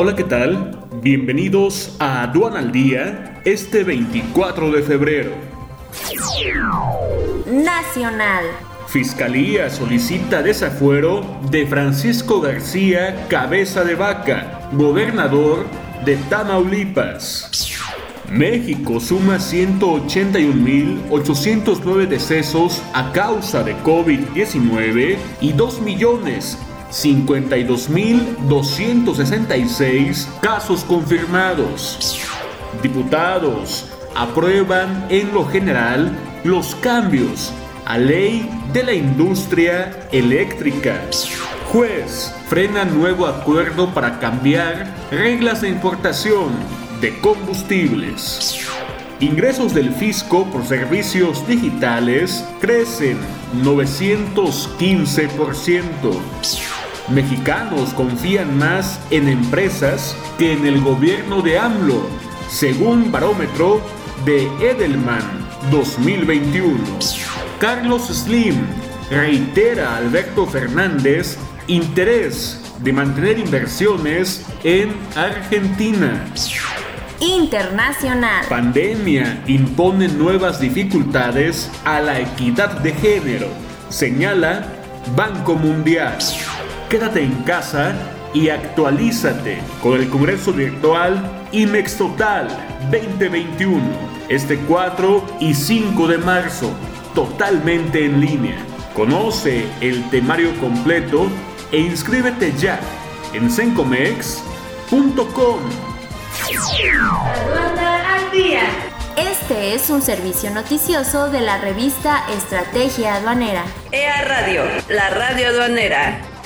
Hola, ¿qué tal? Bienvenidos a Aduana al Día este 24 de febrero. Nacional. Fiscalía solicita desafuero de Francisco García Cabeza de Vaca, gobernador de Tamaulipas. México suma 181.809 decesos a causa de COVID-19 y 2 millones 52.266 casos confirmados. Diputados aprueban en lo general los cambios a ley de la industria eléctrica. Juez frena nuevo acuerdo para cambiar reglas de importación de combustibles. Ingresos del fisco por servicios digitales crecen 915% mexicanos confían más en empresas que en el gobierno de AMLO, según barómetro de Edelman 2021. Carlos Slim reitera a Alberto Fernández interés de mantener inversiones en Argentina. Internacional. Pandemia impone nuevas dificultades a la equidad de género, señala Banco Mundial. Quédate en casa y actualízate con el Congreso Virtual IMEX Total 2021, este 4 y 5 de marzo, totalmente en línea. Conoce el temario completo e inscríbete ya en sencomex.com. Este es un servicio noticioso de la revista Estrategia Aduanera. EA Radio, la radio aduanera.